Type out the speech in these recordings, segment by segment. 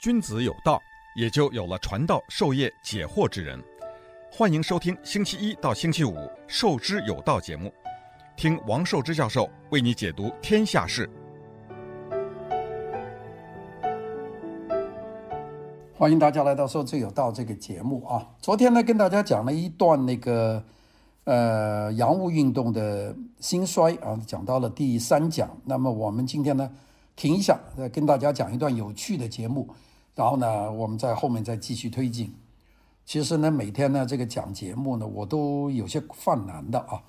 君子有道，也就有了传道授业解惑之人。欢迎收听星期一到星期五《授之有道》节目，听王寿之教授为你解读天下事。欢迎大家来到《授之有道》这个节目啊！昨天呢，跟大家讲了一段那个呃洋务运动的兴衰啊，讲到了第三讲。那么我们今天呢，停一下，再跟大家讲一段有趣的节目，然后呢，我们在后面再继续推进。其实呢，每天呢，这个讲节目呢，我都有些犯难的啊，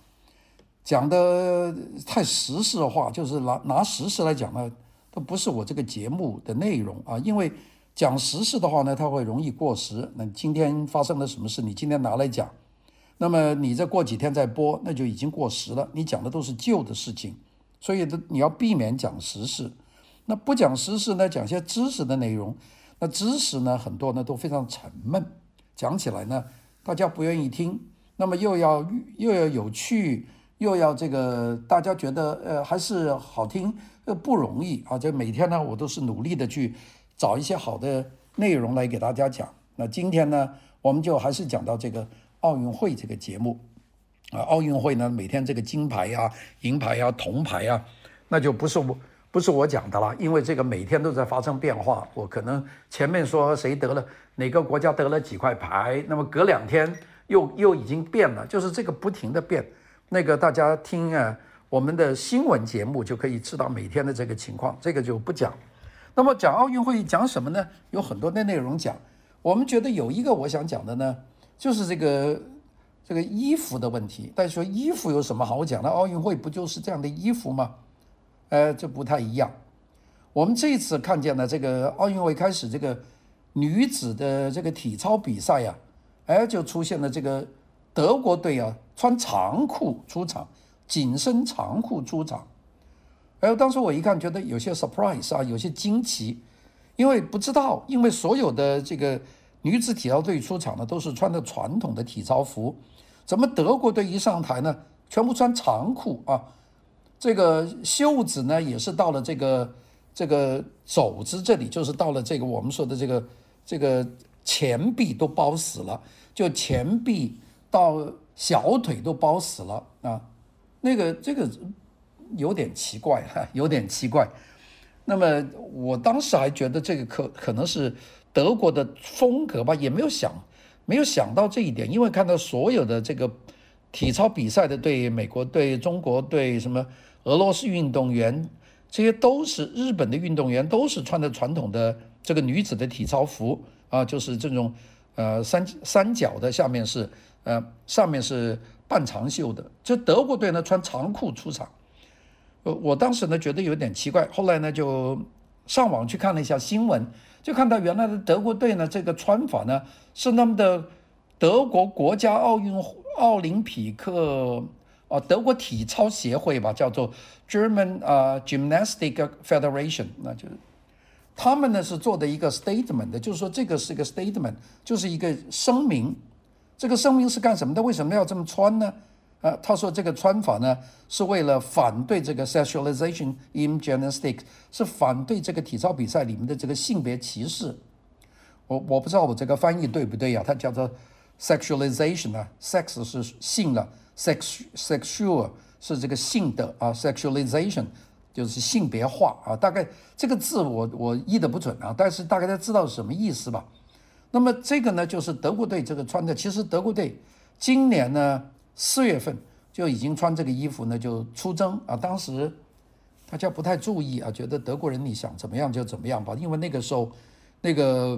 讲的太时事化，就是拿拿时事来讲呢，都不是我这个节目的内容啊，因为。讲时事的话呢，它会容易过时。那今天发生了什么事，你今天拿来讲，那么你再过几天再播，那就已经过时了。你讲的都是旧的事情，所以你要避免讲时事。那不讲时事呢，讲些知识的内容。那知识呢，很多呢都非常沉闷，讲起来呢，大家不愿意听。那么又要又要有趣，又要这个大家觉得呃还是好听，呃不容易啊。就每天呢，我都是努力的去。找一些好的内容来给大家讲。那今天呢，我们就还是讲到这个奥运会这个节目啊。奥运会呢，每天这个金牌呀、银牌呀、铜牌呀，那就不是我不是我讲的了，因为这个每天都在发生变化。我可能前面说谁得了哪个国家得了几块牌，那么隔两天又又已经变了，就是这个不停的变。那个大家听啊，我们的新闻节目就可以知道每天的这个情况，这个就不讲。那么讲奥运会讲什么呢？有很多的内容讲。我们觉得有一个我想讲的呢，就是这个这个衣服的问题。但是说衣服有什么好讲的？奥运会不就是这样的衣服吗？呃，这不太一样。我们这一次看见了这个奥运会开始这个女子的这个体操比赛呀，哎，就出现了这个德国队啊，穿长裤出场，紧身长裤出场。哎，当时我一看，觉得有些 surprise 啊，有些惊奇，因为不知道，因为所有的这个女子体操队出场呢，都是穿的传统的体操服，怎么德国队一上台呢，全部穿长裤啊？这个袖子呢，也是到了这个这个肘子这里，就是到了这个我们说的这个这个前臂都包死了，就前臂到小腿都包死了啊，那个这个。有点奇怪哈，有点奇怪。那么我当时还觉得这个可可能是德国的风格吧，也没有想没有想到这一点，因为看到所有的这个体操比赛的对，美国对、中国对、什么俄罗斯运动员，这些都是日本的运动员，都是穿的传统的这个女子的体操服啊，就是这种呃三三角的，下面是呃上面是半长袖的。这德国队呢，穿长裤出场。呃，我当时呢觉得有点奇怪，后来呢就上网去看了一下新闻，就看到原来的德国队呢这个穿法呢是那么的德国国家奥运奥林匹克哦德国体操协会吧，叫做 German 啊 Gymnastic Federation，那就是他们呢是做的一个 statement 的，就是说这个是一个 statement，就是一个声明，这个声明是干什么的？为什么要这么穿呢？呃，他说这个穿法呢，是为了反对这个 sexualization in gymnastics，是反对这个体操比赛里面的这个性别歧视。我我不知道我这个翻译对不对呀？它叫做 sexualization 啊，sex 是性了，sex sexual 是这个性的啊，sexualization 就是性别化啊。大概这个字我我译的不准啊，但是大概都知道是什么意思吧。那么这个呢，就是德国队这个穿的，其实德国队今年呢。四月份就已经穿这个衣服呢，就出征啊。当时大家不太注意啊，觉得德国人你想怎么样就怎么样吧。因为那个时候，那个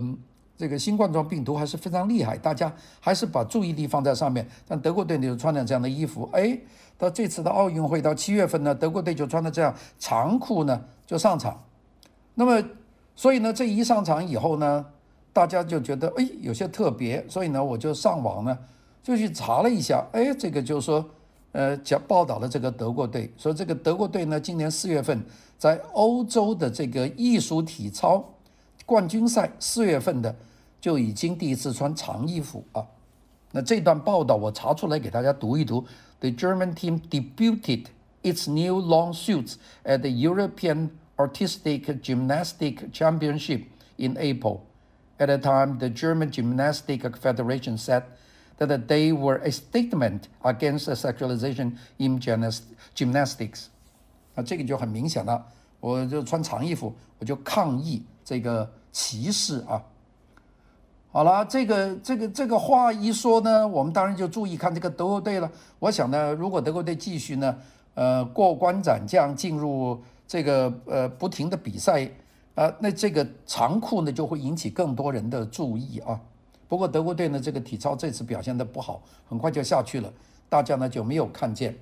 这个新冠状病毒还是非常厉害，大家还是把注意力放在上面。但德国队就穿了这样的衣服，哎，到这次的奥运会到七月份呢，德国队就穿的这样长裤呢就上场。那么，所以呢，这一上场以后呢，大家就觉得哎有些特别，所以呢，我就上网呢。就去查了一下，哎，这个就是说，呃，讲报道了这个德国队，说这个德国队呢，今年四月份在欧洲的这个艺术体操冠军赛，四月份的就已经第一次穿长衣服啊。那这段报道我查出来给大家读一读：The German team debuted its new long suits at the European Artistic Gymnastics Championship in April. At the time, the German Gymnastic Federation said that they were a statement against the sexualization in gymnastics. 啊，这个就很明显了。我就穿长衣服，我就抗议这个歧视啊。 好了，这个这个这个话一说呢，我们当然就注意看这个德国队了。我想呢，如果德国队继续呢，呃，过关斩将进入这个呃不停的比赛，呃，那这个长裤呢就会引起更多人的注意啊。不过德国队呢，这个体操这次表现得不好，很快就下去了，大家呢就没有看见。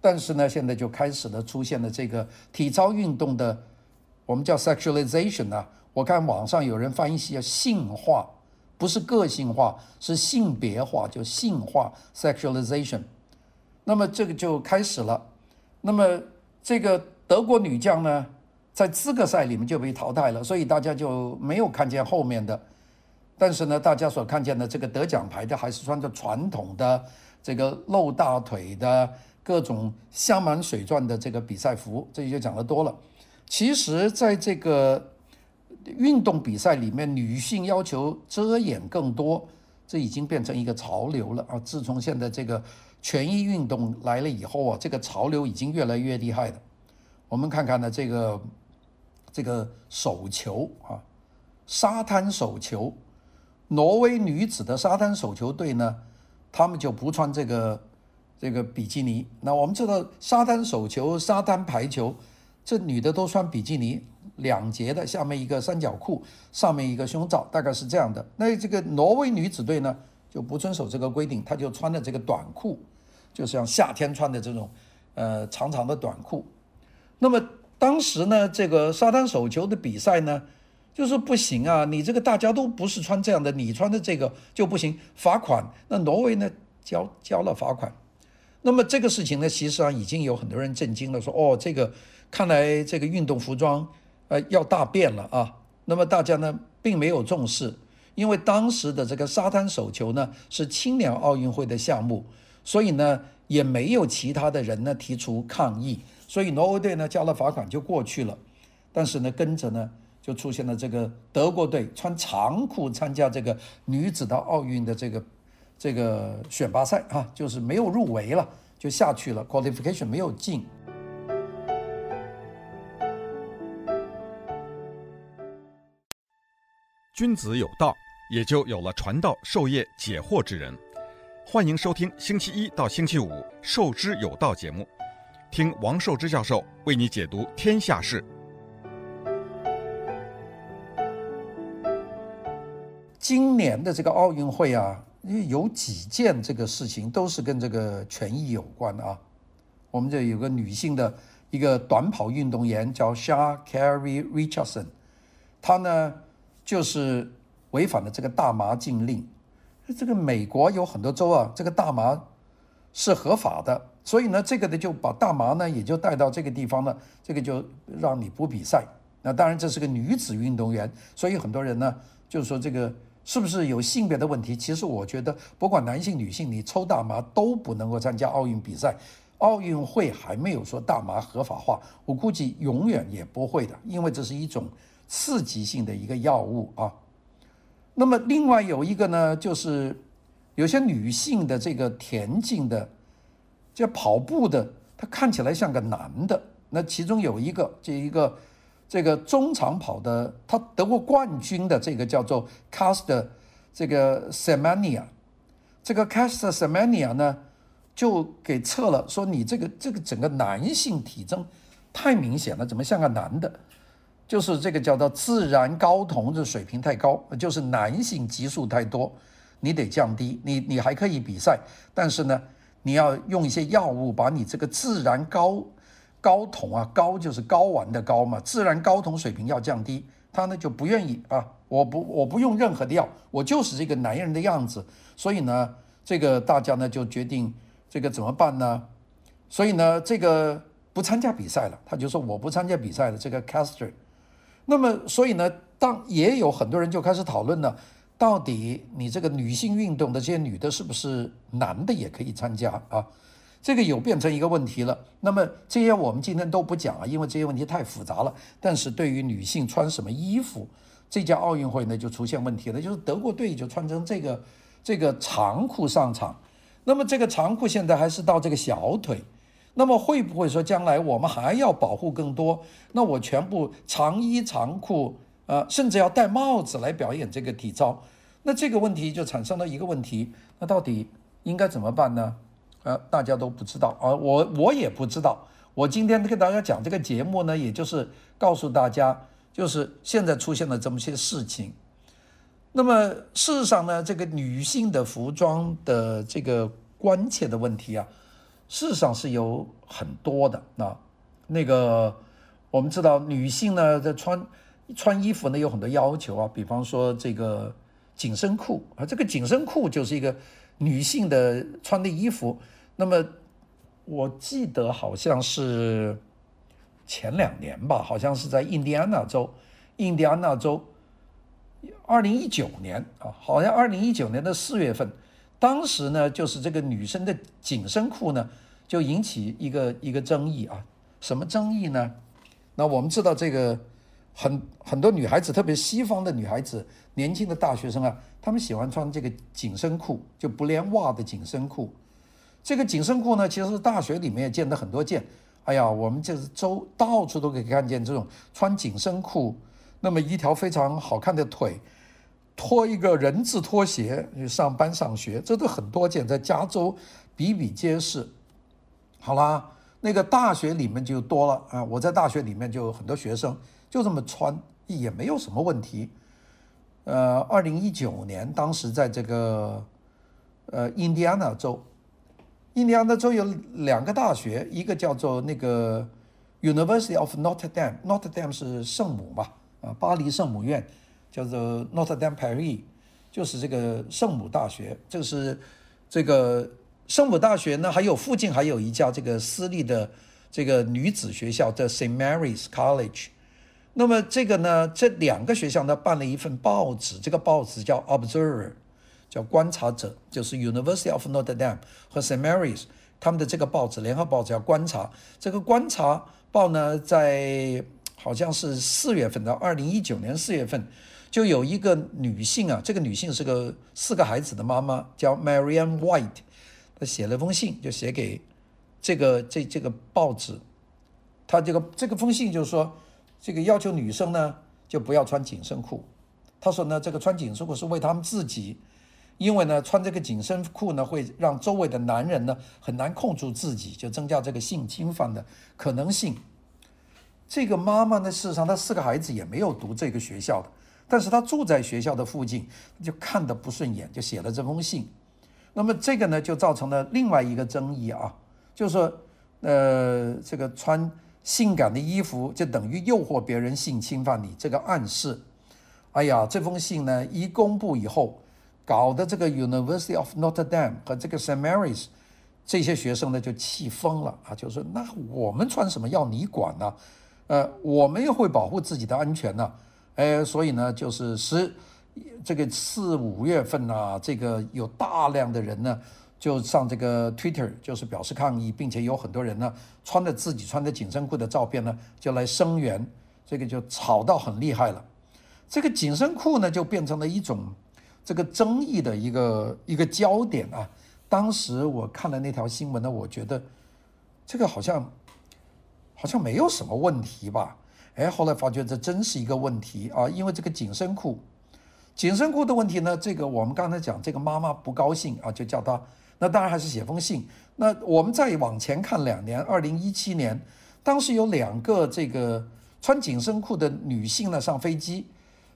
但是呢，现在就开始了出现了这个体操运动的，我们叫 sexualization 啊。我看网上有人翻译叫性化。不是个性化，是性别化，就性化 （sexualization）。那么这个就开始了。那么这个德国女将呢，在资格赛里面就被淘汰了，所以大家就没有看见后面的。但是呢，大家所看见的这个得奖牌的，还是穿着传统的这个露大腿的各种镶满水钻的这个比赛服。这就讲得多了。其实，在这个。运动比赛里面，女性要求遮掩更多，这已经变成一个潮流了啊！自从现在这个权益运动来了以后啊，这个潮流已经越来越厉害了。我们看看呢，这个这个手球啊，沙滩手球，挪威女子的沙滩手球队呢，他们就不穿这个这个比基尼。那我们知道，沙滩手球、沙滩排球，这女的都穿比基尼。两截的，下面一个三角裤，上面一个胸罩，大概是这样的。那这个挪威女子队呢，就不遵守这个规定，她就穿的这个短裤，就像夏天穿的这种，呃，长长的短裤。那么当时呢，这个沙滩手球的比赛呢，就是不行啊，你这个大家都不是穿这样的，你穿的这个就不行，罚款。那挪威呢，交交了罚款。那么这个事情呢，其实上已经有很多人震惊了，说哦，这个看来这个运动服装。呃，要大变了啊！那么大家呢，并没有重视，因为当时的这个沙滩手球呢是青年奥运会的项目，所以呢也没有其他的人呢提出抗议，所以挪威队呢交了罚款就过去了。但是呢，跟着呢就出现了这个德国队穿长裤参加这个女子的奥运的这个这个选拔赛啊，就是没有入围了，就下去了，qualification 没有进。君子有道，也就有了传道授业解惑之人。欢迎收听星期一到星期五《授之有道》节目，听王寿之教授为你解读天下事。今年的这个奥运会啊，有几件这个事情都是跟这个权益有关啊。我们这有个女性的一个短跑运动员叫 Sha'Carri Richardson，她呢。就是违反了这个大麻禁令，这个美国有很多州啊，这个大麻是合法的，所以呢，这个呢就把大麻呢也就带到这个地方了，这个就让你不比赛。那当然这是个女子运动员，所以很多人呢就是说这个是不是有性别的问题？其实我觉得不管男性女性，你抽大麻都不能够参加奥运比赛。奥运会还没有说大麻合法化，我估计永远也不会的，因为这是一种。刺激性的一个药物啊，那么另外有一个呢，就是有些女性的这个田径的，这跑步的，她看起来像个男的。那其中有一个，这一个这个中长跑的，他得过冠军的这个叫做 Caster 这个 Semenya，这个 Caster Semenya 呢，就给测了，说你这个这个整个男性体征太明显了，怎么像个男的？就是这个叫做自然睾酮的水平太高，就是男性激素太多，你得降低。你你还可以比赛，但是呢，你要用一些药物把你这个自然睾睾酮啊，睾就是睾丸的睾嘛，自然睾酮水平要降低。他呢就不愿意啊，我不我不用任何的药，我就是这个男人的样子。所以呢，这个大家呢就决定这个怎么办呢？所以呢，这个不参加比赛了。他就说我不参加比赛了。这个 Caster。那么，所以呢，当也有很多人就开始讨论了，到底你这个女性运动的这些女的，是不是男的也可以参加啊？这个有变成一个问题了。那么这些我们今天都不讲啊，因为这些问题太复杂了。但是对于女性穿什么衣服，这届奥运会呢就出现问题了，就是德国队就穿成这个这个长裤上场，那么这个长裤现在还是到这个小腿，那么会不会说将来我们还要保护更多？那我全部长衣长裤，呃，甚至要戴帽子来表演这个体操，那这个问题就产生了一个问题，那到底应该怎么办呢？呃，大家都不知道啊，我我也不知道。我今天跟大家讲这个节目呢，也就是告诉大家，就是现在出现了这么些事情。那么事实上呢，这个女性的服装的这个关切的问题啊，事实上是有很多的啊。那个我们知道，女性呢在穿穿衣服呢有很多要求啊，比方说这个紧身裤啊，这个紧身裤就是一个女性的穿的衣服。那么。我记得好像是前两年吧，好像是在印第安纳州，印第安纳州，二零一九年啊，好像二零一九年的四月份，当时呢，就是这个女生的紧身裤呢，就引起一个一个争议啊，什么争议呢？那我们知道这个很很多女孩子，特别西方的女孩子，年轻的大学生啊，她们喜欢穿这个紧身裤，就不连袜的紧身裤。这个紧身裤呢，其实大学里面也见得很多见。哎呀，我们就是周到处都可以看见这种穿紧身裤，那么一条非常好看的腿，拖一个人字拖鞋去上班上学，这都很多见，在加州比比皆是。好啦，那个大学里面就多了啊，我在大学里面就有很多学生就这么穿，也没有什么问题。呃，二零一九年，当时在这个呃印第安纳州。印第安纳州有两个大学，一个叫做那个 University of Notre Dame，Notre Dame 是圣母嘛，啊，巴黎圣母院叫做 Notre Dame Paris，就是这个圣母大学。这个是这个圣母大学呢，还有附近还有一家这个私立的这个女子学校叫 St. Mary's College。那么这个呢，这两个学校呢办了一份报纸，这个报纸叫 Observer。叫观察者，就是 University of Notre Dame 和 St. Mary's 他们的这个报纸，联合报纸叫观察。这个观察报呢，在好像是四月份到二零一九年四月份，就有一个女性啊，这个女性是个四个孩子的妈妈，叫 Marian White，她写了封信，就写给这个这这个报纸。她这个这个封信就是说，这个要求女生呢就不要穿紧身裤。她说呢，这个穿紧身裤是为他们自己。因为呢，穿这个紧身裤呢，会让周围的男人呢很难控制自己，就增加这个性侵犯的可能性。这个妈妈呢，事实上她四个孩子也没有读这个学校的，但是他住在学校的附近，就看得不顺眼，就写了这封信。那么这个呢，就造成了另外一个争议啊，就是说，呃，这个穿性感的衣服就等于诱惑别人性侵犯你，这个暗示。哎呀，这封信呢一公布以后。搞的这个 University of Notre Dame 和这个 Saint Mary's 这些学生呢就气疯了啊，就说那我们穿什么要你管呢？呃，我们又会保护自己的安全呢。呃，所以呢，就是十这个四五月份呐、啊，这个有大量的人呢就上这个 Twitter 就是表示抗议，并且有很多人呢穿着自己穿的紧身裤的照片呢就来声援，这个就吵到很厉害了。这个紧身裤呢就变成了一种。这个争议的一个一个焦点啊，当时我看了那条新闻呢，我觉得这个好像好像没有什么问题吧？哎，后来发觉这真是一个问题啊，因为这个紧身裤，紧身裤的问题呢，这个我们刚才讲，这个妈妈不高兴啊，就叫他，那当然还是写封信。那我们再往前看两年，二零一七年，当时有两个这个穿紧身裤的女性呢上飞机。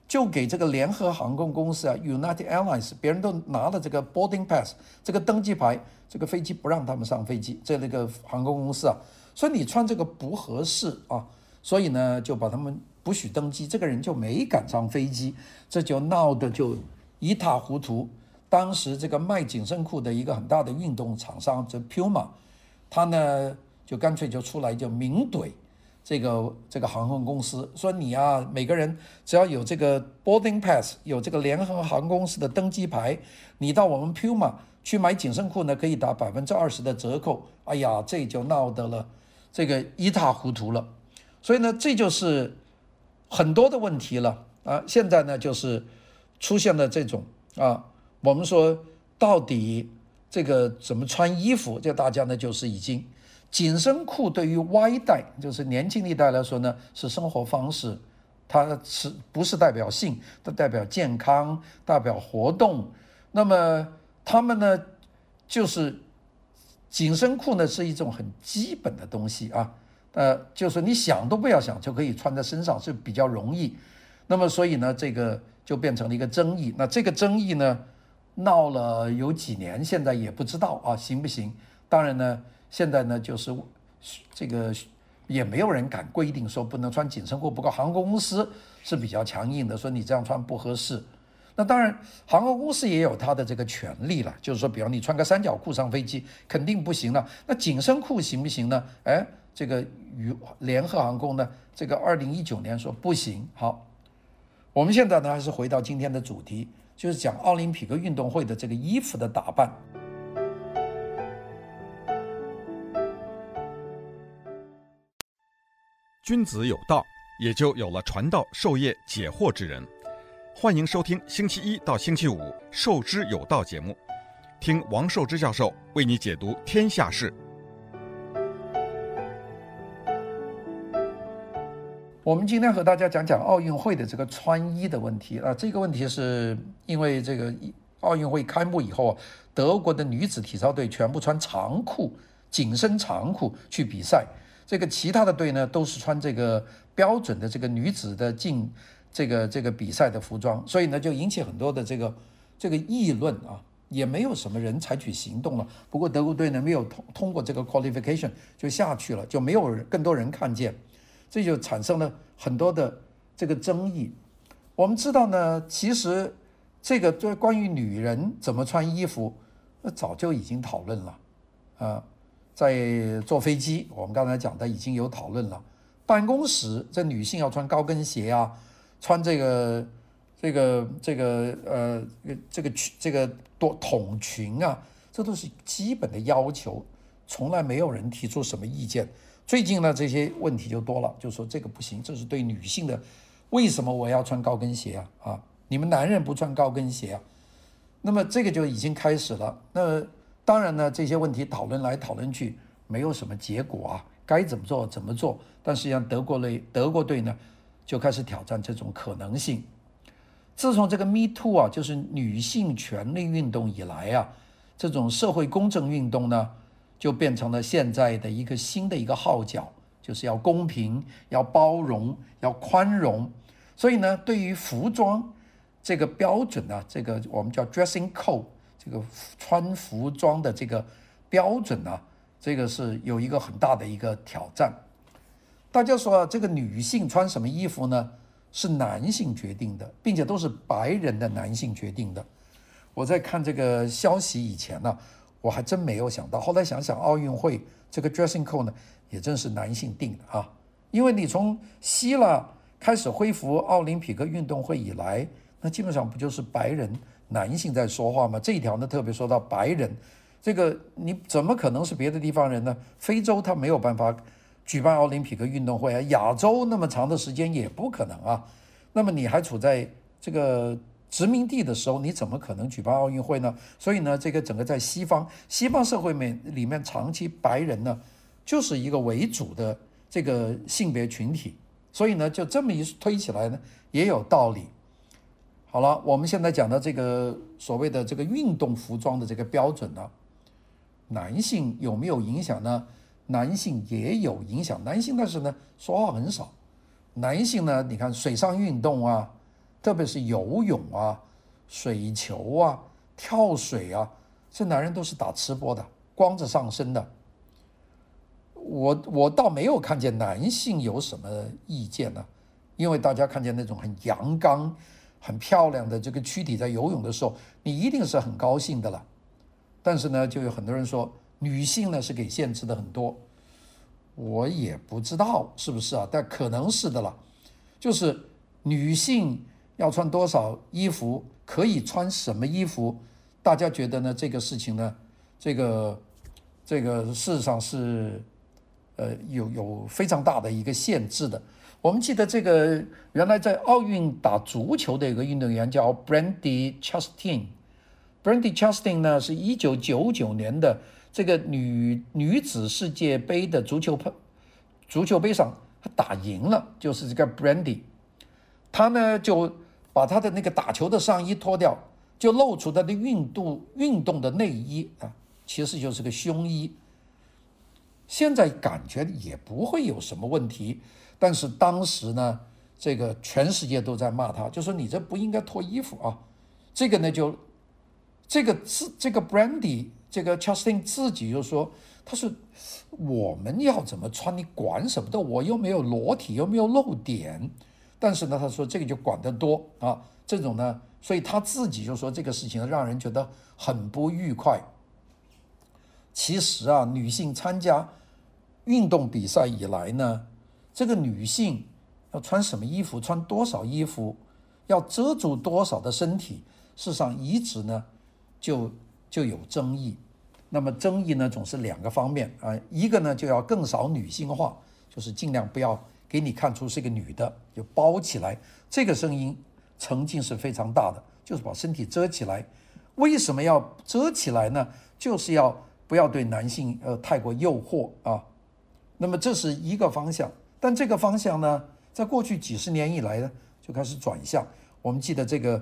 就给这个联合航空公司啊，United Airlines，别人都拿了这个 boarding pass，这个登机牌，这个飞机不让他们上飞机。这那个航空公司啊，说你穿这个不合适啊，所以呢就把他们不许登机，这个人就没敢上飞机，这就闹得就一塌糊涂。当时这个卖紧身裤的一个很大的运动厂商，这 Puma，他呢就干脆就出来就明怼。这个这个航空公司说你啊，每个人只要有这个 boarding pass，有这个联合航空公司的登机牌，你到我们 Puma 去买紧身裤呢，可以打百分之二十的折扣。哎呀，这就闹得了这个一塌糊涂了。所以呢，这就是很多的问题了。啊，现在呢就是出现了这种啊，我们说到底这个怎么穿衣服，这大家呢就是已经紧身裤对于 Y 代，就是年轻一代来说呢是生活方式，它是不是代表性？它代表健康，代表活动。那么他们呢就是紧身裤呢是一种很基本的东西啊。呃，就是你想都不要想就可以穿在身上，是比较容易。那么所以呢，这个就变成了一个争议。那这个争议呢，闹了有几年，现在也不知道啊，行不行？当然呢，现在呢就是这个也没有人敢规定说不能穿紧身裤。不过航空公司是比较强硬的，说你这样穿不合适。那当然，航空公司也有他的这个权利了，就是说，比方你穿个三角裤上飞机肯定不行了。那紧身裤行不行呢？哎。这个与联合航空呢，这个二零一九年说不行。好，我们现在呢还是回到今天的主题，就是讲奥林匹克运动会的这个衣服的打扮。君子有道，也就有了传道授业解惑之人。欢迎收听星期一到星期五《授之有道》节目，听王寿之教授为你解读天下事。我们今天和大家讲讲奥运会的这个穿衣的问题啊，这个问题是因为这个奥运会开幕以后啊，德国的女子体操队全部穿长裤、紧身长裤去比赛，这个其他的队呢都是穿这个标准的这个女子的进这个这个比赛的服装，所以呢就引起很多的这个这个议论啊，也没有什么人采取行动了。不过德国队呢没有通通过这个 qualification 就下去了，就没有人更多人看见。这就产生了很多的这个争议。我们知道呢，其实这个就关于女人怎么穿衣服，那早就已经讨论了啊。在坐飞机，我们刚才讲的已经有讨论了。办公室，这女性要穿高跟鞋啊，穿这个这个这个呃这个裙这个多筒裙啊，这都是基本的要求，从来没有人提出什么意见。最近呢，这些问题就多了，就说这个不行，这是对女性的，为什么我要穿高跟鞋啊？啊，你们男人不穿高跟鞋啊？那么这个就已经开始了。那当然呢，这些问题讨论来讨论去，没有什么结果啊，该怎么做怎么做。但实际上，德国队德国队呢，就开始挑战这种可能性。自从这个 Me Too 啊，就是女性权利运动以来啊，这种社会公正运动呢。就变成了现在的一个新的一个号角，就是要公平、要包容、要宽容。所以呢，对于服装这个标准呢，这个我们叫 dressing code，这个穿服装的这个标准呢，这个是有一个很大的一个挑战。大家说，这个女性穿什么衣服呢？是男性决定的，并且都是白人的男性决定的。我在看这个消息以前呢。我还真没有想到，后来想想，奥运会这个 dressing code 呢，也真是男性定的啊。因为你从希腊开始恢复奥林匹克运动会以来，那基本上不就是白人男性在说话吗？这一条呢，特别说到白人，这个你怎么可能是别的地方人呢？非洲他没有办法举办奥林匹克运动会啊，亚洲那么长的时间也不可能啊。那么你还处在这个。殖民地的时候，你怎么可能举办奥运会呢？所以呢，这个整个在西方西方社会面里面，长期白人呢就是一个为主的这个性别群体，所以呢，就这么一推起来呢，也有道理。好了，我们现在讲的这个所谓的这个运动服装的这个标准呢，男性有没有影响呢？男性也有影响，男性但是呢说话很少，男性呢，你看水上运动啊。特别是游泳啊、水球啊、跳水啊，这男人都是打吃播的，光着上身的。我我倒没有看见男性有什么意见呢、因为大家看见那种很阳刚、很漂亮的这个躯体在游泳的时候，你一定是很高兴的了。但是呢，就有很多人说女性呢是给限制的很多，我也不知道是不是啊，但可能是的了，就是女性。要穿多少衣服，可以穿什么衣服？大家觉得呢？这个事情呢，这个这个事实上是，呃，有有非常大的一个限制的。我们记得这个原来在奥运打足球的一个运动员叫 Brandy Chastain。Brandy Chastain 呢，是一九九九年的这个女女子世界杯的足球足球杯上，她打赢了，就是这个 Brandy。她呢就把他的那个打球的上衣脱掉，就露出他的运动运动的内衣啊，其实就是个胸衣。现在感觉也不会有什么问题，但是当时呢，这个全世界都在骂他，就说你这不应该脱衣服啊。这个呢就。这个自这个 Brandy 这个 Justin 自己就说，他说我们要怎么穿你管什么的？我又没有裸体，又没有露点。但是呢，他说这个就管得多啊，这种呢，所以他自己就说这个事情让人觉得很不愉快。其实啊，女性参加运动比赛以来呢，这个女性要穿什么衣服，穿多少衣服，要遮住多少的身体，事实上一直呢。就就有争议，那么争议呢，总是两个方面啊，一个呢就要更少女性化，就是尽量不要给你看出是个女的，就包起来。这个声音曾经是非常大的，就是把身体遮起来。为什么要遮起来呢？就是要不要对男性呃太过诱惑啊。那么这是一个方向，但这个方向呢，在过去几十年以来呢，就开始转向。我们记得这个。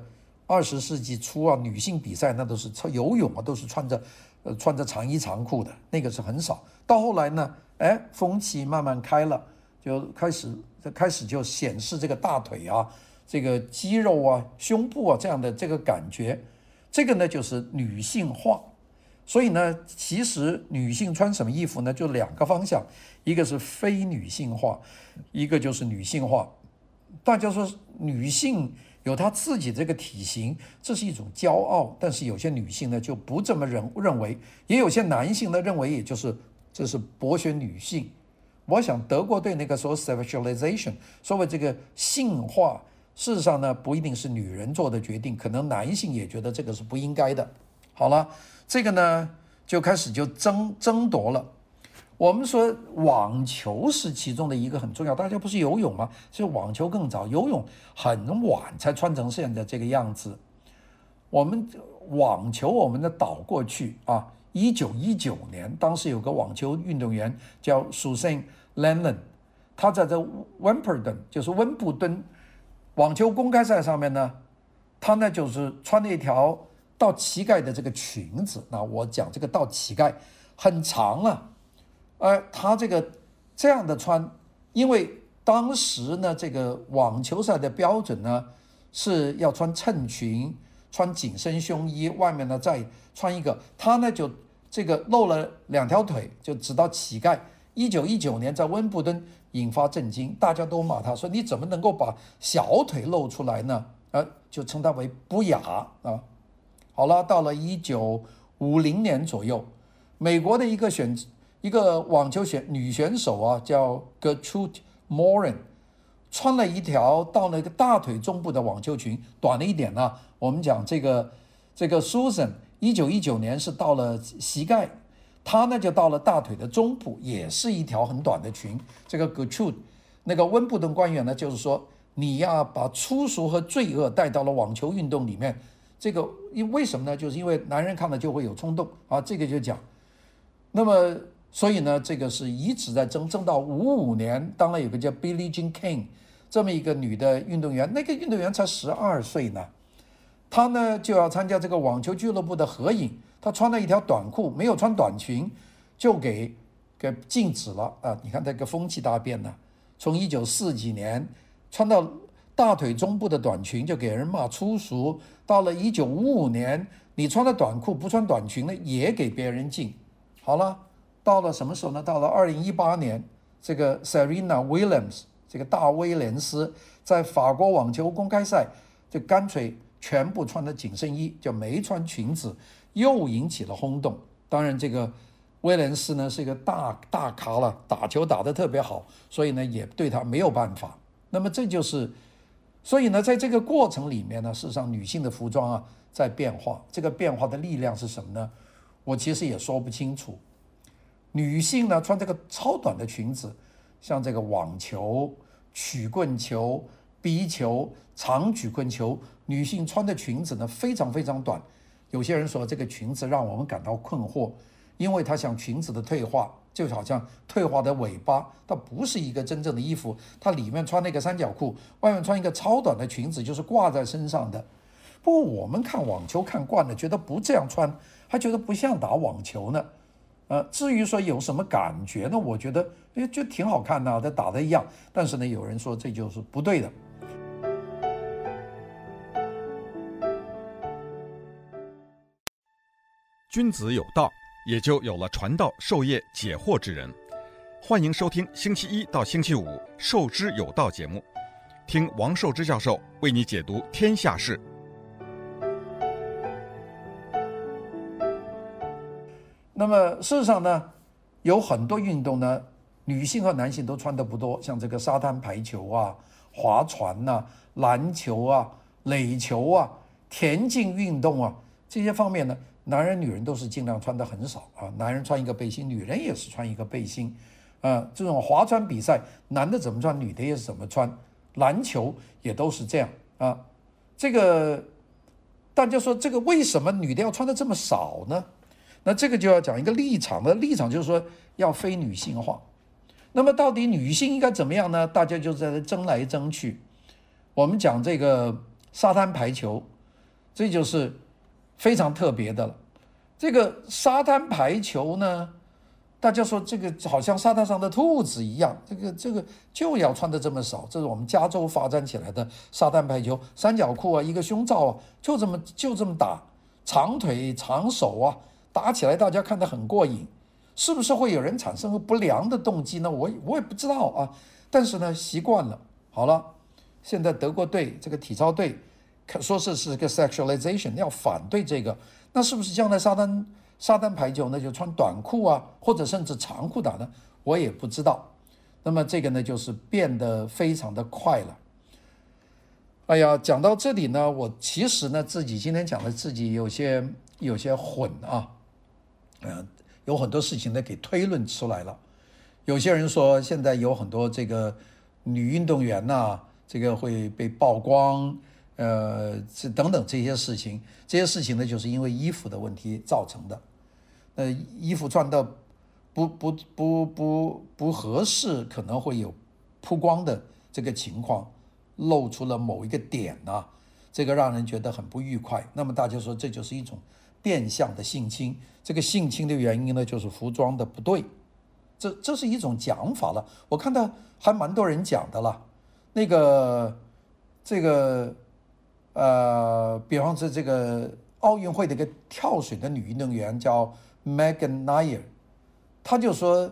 二十世纪初啊，女性比赛那都是穿游泳啊，都是穿着，呃，穿着长衣长裤的，那个是很少。到后来呢，哎，风气慢慢开了，就开始，开始就显示这个大腿啊，这个肌肉啊，胸部啊这样的这个感觉，这个呢就是女性化。所以呢，其实女性穿什么衣服呢，就两个方向，一个是非女性化，一个就是女性化。大家说女性。有她自己这个体型，这是一种骄傲。但是有些女性呢就不这么认认为，也有些男性呢认为，也就是这是剥削女性。我想德国对那个说 sexualization，所谓这个性化，事实上呢不一定是女人做的决定，可能男性也觉得这个是不应该的。好了，这个呢就开始就争争夺了。我们说网球是其中的一个很重要，大家不是游泳吗？其实网球更早，游泳很晚才穿成现在这个样子。我们网球，我们的倒过去啊，一九一九年，当时有个网球运动员叫 Suzanne Lendl，他在这温布顿，就是温布顿网球公开赛上面呢，他呢就是穿了一条到膝盖的这个裙子。那我讲这个到膝盖很长了。而他这个这样的穿，因为当时呢，这个网球赛的标准呢是要穿衬裙、穿紧身胸衣，外面呢再穿一个。他呢就这个露了两条腿，就直到乞丐。一九一九年在温布顿引发震惊，大家都骂他说：“你怎么能够把小腿露出来呢？”啊，就称他为不雅啊。好了，到了一九五零年左右，美国的一个选。一个网球选女选手啊，叫 Gertrude Morin，穿了一条到那个大腿中部的网球裙，短了一点呢、我们讲这个这个 Susan，一九一九年是到了膝盖，她呢就到了大腿的中部，也是一条很短的裙。这个 Gertrude，那个温布顿官员呢，就是说你要把粗俗和罪恶带到了网球运动里面。这个因为什么呢？就是因为男人看了就会有冲动啊。这个就讲，那么。所以呢，这个是一直在争，争到五五年，当然有个叫 Billie Jean King 这么一个女的运动员，那个运动员才十二岁呢，他呢就要参加这个网球俱乐部的合影，他穿了一条短裤，没有穿短裙，就给给禁止了啊！你看这个风气大变呢，从一九四几年穿到大腿中部的短裙就给人骂粗俗，到了一九五五年，你穿了短裤不穿短裙呢，也给别人禁，好了。到了什么时候呢？到了二零一八年，这个 Serena Williams 这个大威廉斯在法国网球公开赛就干脆全部穿的紧身衣，就没穿裙子，又引起了轰动。当然，这个威廉斯呢是一个大大咖了，打球打得特别好，所以呢也对他没有办法。那么这就是，所以呢在这个过程里面呢，事实上女性的服装啊在变化，这个变化的力量是什么呢？我其实也说不清楚。女性呢穿这个超短的裙子，像这个网球曲棍球、壁球、长曲棍球，女性穿的裙子呢非常非常短。有些人说这个裙子让我们感到困惑，因为它像裙子的退化，就好像退化的尾巴，它不是一个真正的衣服。它里面穿那个三角裤，外面穿一个超短的裙子，就是挂在身上的。不过我们看网球看惯了，觉得不这样穿，还觉得不像打网球呢。呃，至于说有什么感觉呢？我觉得诶，就挺好看的，这打的一样。但是呢，有人说这就是不对的。君子有道，也就有了传道授业解惑之人。欢迎收听星期一到星期五《授之有道》节目，听王寿之教授为你解读天下事。那么事实上呢，有很多运动呢，女性和男性都穿的不多，像这个沙滩排球啊、划船呐、篮球啊、垒球啊、田径运动啊这些方面呢，男人女人都是尽量穿的很少啊。男人穿一个背心，女人也是穿一个背心。啊，这种划船比赛，男的怎么穿，女的也是怎么穿。篮球也都是这样啊。这个大家说，这个为什么女的要穿的这么少呢？那这个就要讲一个立场的立场，就是说要非女性化。那么到底女性应该怎么样呢？大家就在这争来争去。我们讲这个沙滩排球，这就是非常特别的了。这个沙滩排球呢，大家说这个好像沙滩上的兔子一样，这个这个就要穿的这么少。这是我们加州发展起来的沙滩排球，三角裤啊，一个胸罩啊，就这么就这么打，长腿长手啊。打起来，大家看得很过瘾，是不是会有人产生不良的动机呢？我我也不知道啊。但是呢，习惯了。好了，现在德国队这个体操队，说是是个 sexualization，要反对这个，那是不是将来沙滩沙滩排球呢就穿短裤啊，或者甚至长裤打呢？我也不知道。那么这个呢，就是变得非常的快了。哎呀，讲到这里呢，我其实呢自己今天讲的自己有些有些混啊。嗯，有很多事情呢给推论出来了。有些人说，现在有很多这个女运动员呐，这个会被曝光，呃，这等等这些事情，这些事情呢，就是因为衣服的问题造成的。呃，衣服穿的不不不不不合适，可能会有曝光的这个情况，露出了某一个点呐，这个让人觉得很不愉快。那么大家说，这就是一种。变相的性侵，这个性侵的原因呢，就是服装的不对，这这是一种讲法了。我看到还蛮多人讲的了。那个这个呃，比方说这个奥运会的一个跳水的女运动员叫 Megan Nair，她就说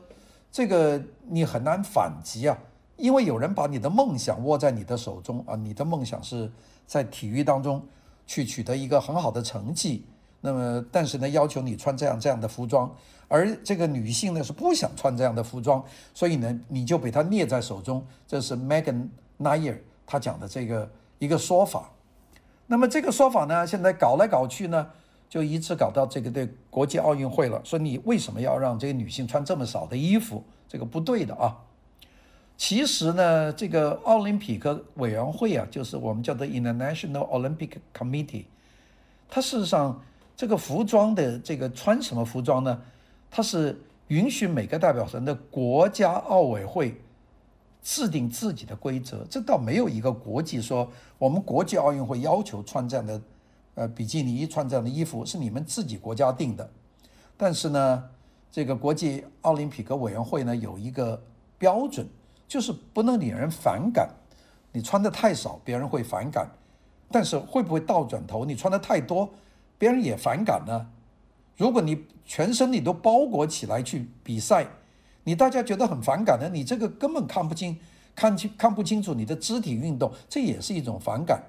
这个你很难反击啊，因为有人把你的梦想握在你的手中啊，你的梦想是在体育当中去取得一个很好的成绩。那么，但是呢，要求你穿这样这样的服装，而这个女性呢是不想穿这样的服装，所以呢，你就被他捏在手中。这是 Megan Nair 她讲的这个一个说法。那么这个说法呢，现在搞来搞去呢，就一直搞到这个对国际奥运会了。说你为什么要让这个女性穿这么少的衣服？这个不对的啊。其实呢，这个奥林匹克委员会啊，就是我们叫做 International Olympic Committee，它事实上。这个服装的这个穿什么服装呢？它是允许每个代表团的国家奥委会制定自己的规则。这倒没有一个国际说我们国际奥运会要求穿这样的呃比基尼，穿这样的衣服是你们自己国家定的。但是呢，这个国际奥林匹克委员会呢有一个标准，就是不能令人反感。你穿的太少，别人会反感；但是会不会倒转头，你穿的太多？别人也反感呢。如果你全身你都包裹起来去比赛，你大家觉得很反感呢？你这个根本看不清，看清看不清楚你的肢体运动，这也是一种反感。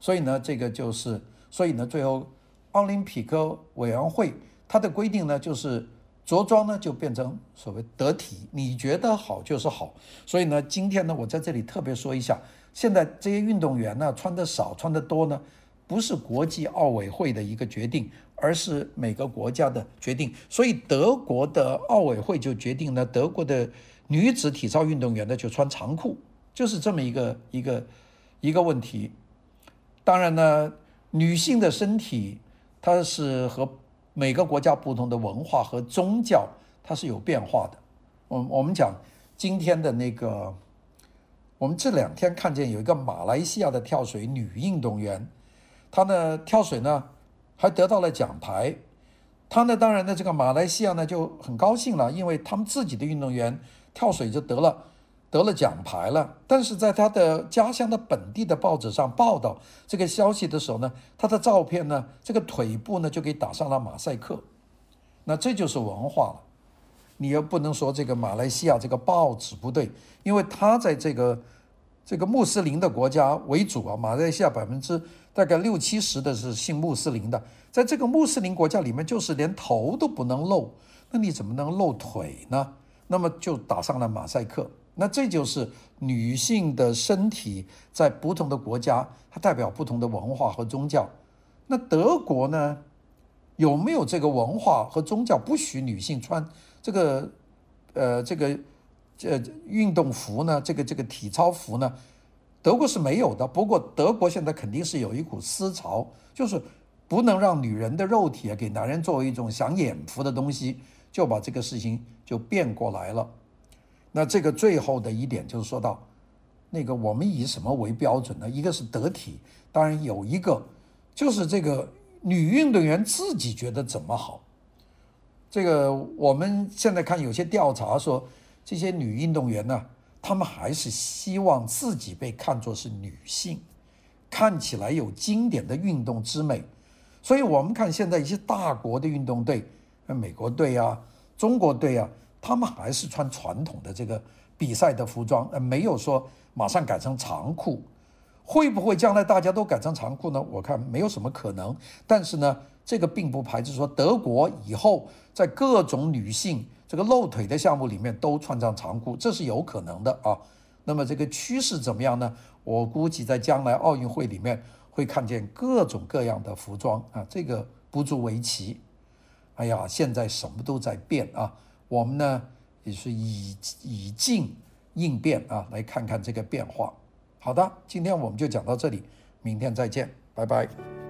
所以呢，这个就是，所以呢，最后奥林匹克委员会它的规定呢，就是着装呢就变成所谓得体，你觉得好就是好。所以呢，今天呢，我在这里特别说一下，现在这些运动员呢，穿的少，穿的多呢。不是国际奥委会的一个决定，而是每个国家的决定。所以德国的奥委会就决定了，德国的女子体操运动员呢就穿长裤就是这么一个一个一个问题。当然呢，女性的身体它是和每个国家不同的文化和宗教它是有变化的。我我们讲今天的那个，我们这两天看见有一个马来西亚的跳水女运动员，他呢跳水呢还得到了奖牌。他呢当然呢这个马来西亚呢就很高兴了，因为他们自己的运动员跳水就得了。得了奖牌了，但是在他的家乡的本地的报纸上报道这个消息的时候呢，他的照片呢，这个腿部呢就给打上了马赛克，那这就是文化了。你又不能说这个马来西亚这个报纸不对，因为他在这个这个穆斯林的国家为主啊，马来西亚百分之大概六七十的是信穆斯林的，在这个穆斯林国家里面，就是连头都不能露，那你怎么能露腿呢？那么就打上了马赛克。那这就是女性的身体在不同的国家，它代表不同的文化和宗教。那德国呢，有没有这个文化和宗教不许女性穿这个呃这个这运动服呢？这个这个体操服呢？德国是没有的。不过德国现在肯定是有一股思潮，就是不能让女人的肉体啊给男人作为一种享眼福的东西，就把这个事情就变过来了。那这个最后的一点就是说到，那个我们以什么为标准呢？一个是得体，当然有一个就是这个女运动员自己觉得怎么好。这个我们现在看有些调查说，这些女运动员呢，她们还是希望自己被看作是女性，看起来有经典的运动之美。所以我们看现在一些大国的运动队，美国队啊，中国队啊。他们还是穿传统的这个比赛的服装，呃，没有说马上改成长裤。会不会将来大家都改成长裤呢？我看没有什么可能。但是呢，这个并不排斥说德国以后在各种女性这个露腿的项目里面都穿上长裤，这是有可能的啊。那么这个趋势怎么样呢？我估计在将来奥运会里面会看见各种各样的服装啊，这个不足为奇。哎呀，现在什么都在变啊。我们呢也是以以静应变啊，来看看这个变化。好的，今天我们就讲到这里，明天再见，拜拜。